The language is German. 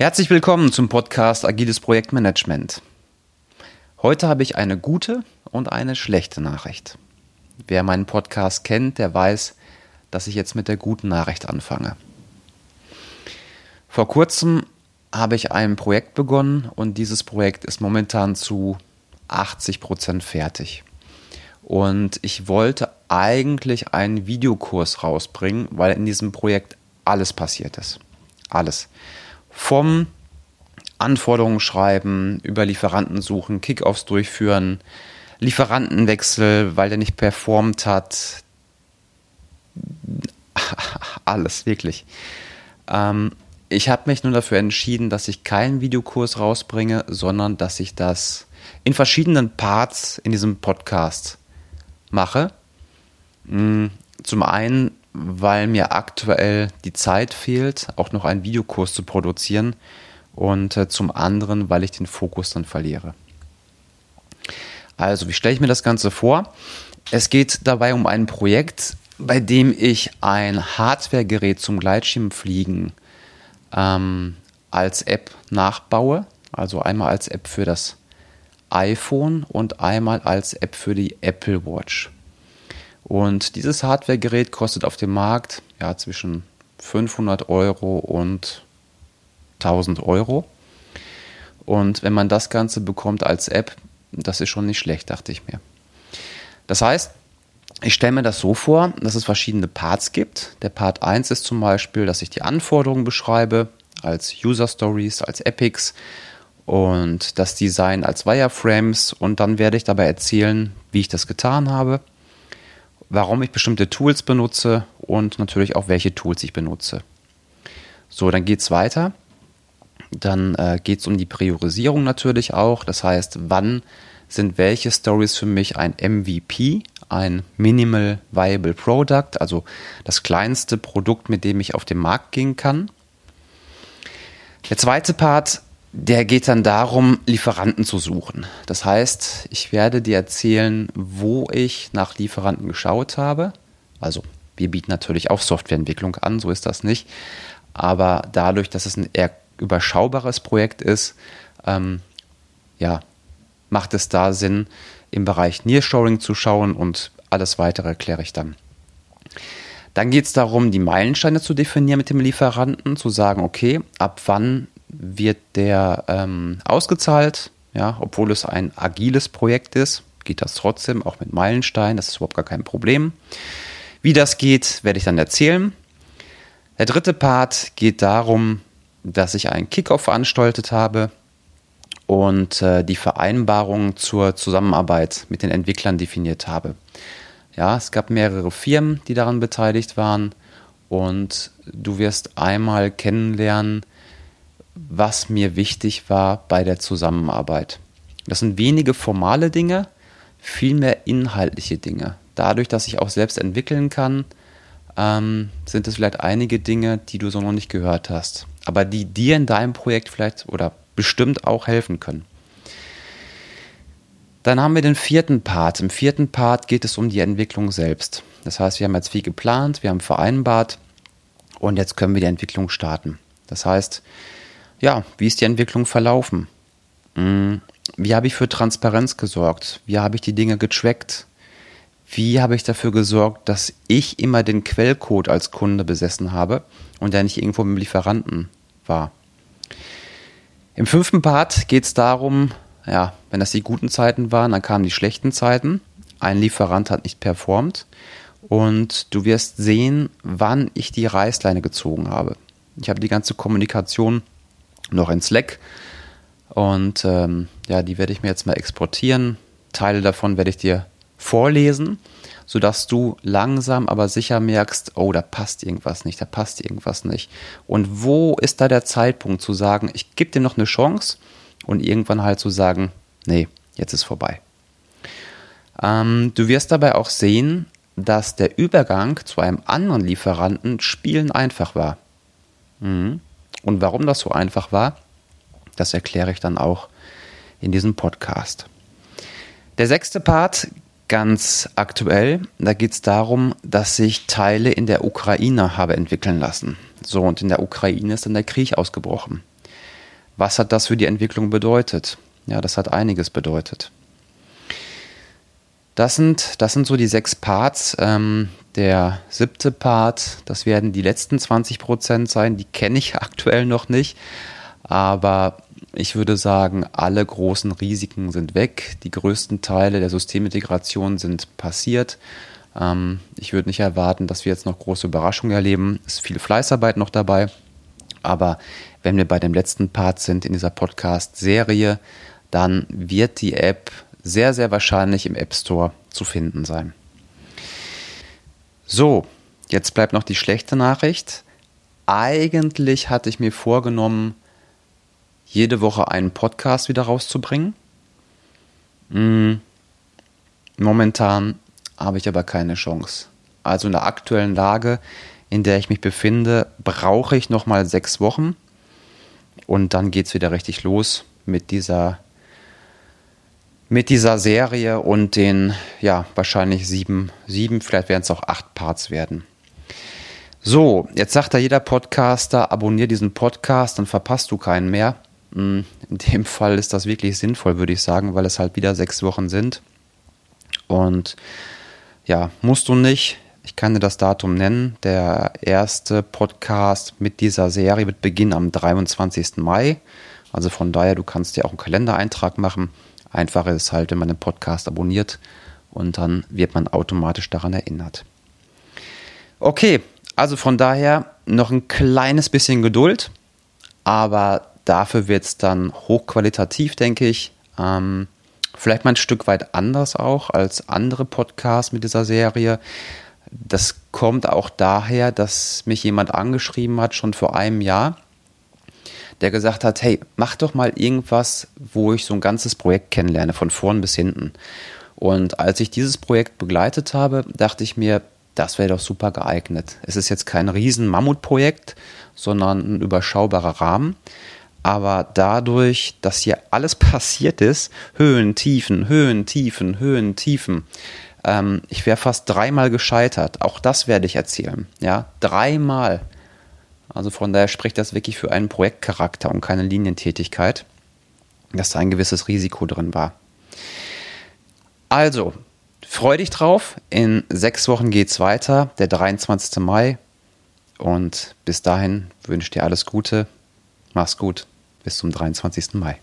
Herzlich willkommen zum Podcast Agiles Projektmanagement. Heute habe ich eine gute und eine schlechte Nachricht. Wer meinen Podcast kennt, der weiß, dass ich jetzt mit der guten Nachricht anfange. Vor kurzem habe ich ein Projekt begonnen und dieses Projekt ist momentan zu 80 Prozent fertig. Und ich wollte eigentlich einen Videokurs rausbringen, weil in diesem Projekt alles passiert ist. Alles. Vom Anforderungen schreiben, über Lieferanten suchen, Kickoffs durchführen, Lieferantenwechsel, weil der nicht performt hat. Alles, wirklich. Ähm, ich habe mich nur dafür entschieden, dass ich keinen Videokurs rausbringe, sondern dass ich das in verschiedenen Parts in diesem Podcast mache. Mm, zum einen, weil mir aktuell die Zeit fehlt, auch noch einen Videokurs zu produzieren und äh, zum anderen, weil ich den Fokus dann verliere. Also, wie stelle ich mir das Ganze vor? Es geht dabei um ein Projekt, bei dem ich ein Hardwaregerät zum Gleitschirmfliegen ähm, als App nachbaue. Also einmal als App für das iPhone und einmal als App für die Apple Watch. Und dieses Hardware-Gerät kostet auf dem Markt ja, zwischen 500 Euro und 1000 Euro. Und wenn man das Ganze bekommt als App, das ist schon nicht schlecht, dachte ich mir. Das heißt, ich stelle mir das so vor, dass es verschiedene Parts gibt. Der Part 1 ist zum Beispiel, dass ich die Anforderungen beschreibe als User Stories, als Epics und das Design als Wireframes und dann werde ich dabei erzählen, wie ich das getan habe warum ich bestimmte Tools benutze und natürlich auch welche Tools ich benutze. So, dann geht es weiter. Dann äh, geht es um die Priorisierung natürlich auch. Das heißt, wann sind welche Stories für mich ein MVP, ein Minimal Viable Product, also das kleinste Produkt, mit dem ich auf den Markt gehen kann. Der zweite Part der geht dann darum, Lieferanten zu suchen. Das heißt, ich werde dir erzählen, wo ich nach Lieferanten geschaut habe. Also, wir bieten natürlich auch Softwareentwicklung an, so ist das nicht. Aber dadurch, dass es ein eher überschaubares Projekt ist, ähm, ja, macht es da Sinn, im Bereich Nearshoring zu schauen und alles weitere erkläre ich dann. Dann geht es darum, die Meilensteine zu definieren mit dem Lieferanten, zu sagen, okay, ab wann wird der ähm, ausgezahlt, ja, obwohl es ein agiles Projekt ist, geht das trotzdem, auch mit Meilensteinen, das ist überhaupt gar kein Problem. Wie das geht, werde ich dann erzählen. Der dritte Part geht darum, dass ich einen Kickoff veranstaltet habe und äh, die Vereinbarung zur Zusammenarbeit mit den Entwicklern definiert habe. Ja, es gab mehrere Firmen, die daran beteiligt waren und du wirst einmal kennenlernen, was mir wichtig war bei der Zusammenarbeit. Das sind wenige formale Dinge, vielmehr inhaltliche Dinge. Dadurch, dass ich auch selbst entwickeln kann, ähm, sind es vielleicht einige Dinge, die du so noch nicht gehört hast, aber die dir in deinem Projekt vielleicht oder bestimmt auch helfen können. Dann haben wir den vierten Part. Im vierten Part geht es um die Entwicklung selbst. Das heißt, wir haben jetzt viel geplant, wir haben vereinbart und jetzt können wir die Entwicklung starten. Das heißt, ja, wie ist die Entwicklung verlaufen? Hm, wie habe ich für Transparenz gesorgt? Wie habe ich die Dinge getrackt? Wie habe ich dafür gesorgt, dass ich immer den Quellcode als Kunde besessen habe und der nicht irgendwo mit dem Lieferanten war? Im fünften Part geht es darum, ja, wenn das die guten Zeiten waren, dann kamen die schlechten Zeiten. Ein Lieferant hat nicht performt und du wirst sehen, wann ich die Reißleine gezogen habe. Ich habe die ganze Kommunikation noch in Slack. Und ähm, ja, die werde ich mir jetzt mal exportieren. Teile davon werde ich dir vorlesen, sodass du langsam aber sicher merkst, oh, da passt irgendwas nicht, da passt irgendwas nicht. Und wo ist da der Zeitpunkt zu sagen, ich gebe dir noch eine Chance und irgendwann halt zu sagen, nee, jetzt ist vorbei. Ähm, du wirst dabei auch sehen, dass der Übergang zu einem anderen Lieferanten spielen einfach war. Mhm. Und warum das so einfach war, das erkläre ich dann auch in diesem Podcast. Der sechste Part, ganz aktuell, da geht es darum, dass sich Teile in der Ukraine habe entwickeln lassen. So, und in der Ukraine ist dann der Krieg ausgebrochen. Was hat das für die Entwicklung bedeutet? Ja, das hat einiges bedeutet. Das sind, das sind so die sechs Parts. Ähm, der siebte Part, das werden die letzten 20 Prozent sein. Die kenne ich aktuell noch nicht. Aber ich würde sagen, alle großen Risiken sind weg. Die größten Teile der Systemintegration sind passiert. Ähm, ich würde nicht erwarten, dass wir jetzt noch große Überraschungen erleben. Es ist viel Fleißarbeit noch dabei. Aber wenn wir bei dem letzten Part sind in dieser Podcast-Serie, dann wird die App sehr, sehr wahrscheinlich im App Store zu finden sein. So, jetzt bleibt noch die schlechte Nachricht. Eigentlich hatte ich mir vorgenommen, jede Woche einen Podcast wieder rauszubringen. Hm, momentan habe ich aber keine Chance. Also in der aktuellen Lage, in der ich mich befinde, brauche ich nochmal sechs Wochen und dann geht es wieder richtig los mit dieser mit dieser Serie und den, ja, wahrscheinlich sieben, sieben, vielleicht werden es auch acht Parts werden. So, jetzt sagt da jeder Podcaster, abonniere diesen Podcast, dann verpasst du keinen mehr. Hm, in dem Fall ist das wirklich sinnvoll, würde ich sagen, weil es halt wieder sechs Wochen sind. Und ja, musst du nicht. Ich kann dir das Datum nennen. Der erste Podcast mit dieser Serie wird beginnen am 23. Mai. Also von daher, du kannst dir auch einen Kalendereintrag machen. Einfach ist halt, wenn man den Podcast abonniert und dann wird man automatisch daran erinnert. Okay, also von daher noch ein kleines bisschen Geduld, aber dafür wird es dann hochqualitativ, denke ich. Ähm, vielleicht mal ein Stück weit anders auch als andere Podcasts mit dieser Serie. Das kommt auch daher, dass mich jemand angeschrieben hat, schon vor einem Jahr der gesagt hat, hey, mach doch mal irgendwas, wo ich so ein ganzes Projekt kennenlerne, von vorn bis hinten. Und als ich dieses Projekt begleitet habe, dachte ich mir, das wäre doch super geeignet. Es ist jetzt kein riesen Mammutprojekt, sondern ein überschaubarer Rahmen. Aber dadurch, dass hier alles passiert ist, Höhen, Tiefen, Höhen, Tiefen, Höhen, Tiefen, ähm, ich wäre fast dreimal gescheitert. Auch das werde ich erzählen. Ja, dreimal. Also von daher spricht das wirklich für einen Projektcharakter und keine Linientätigkeit, dass da ein gewisses Risiko drin war. Also, freu dich drauf. In sechs Wochen geht es weiter, der 23. Mai. Und bis dahin wünsche ich dir alles Gute. Mach's gut. Bis zum 23. Mai.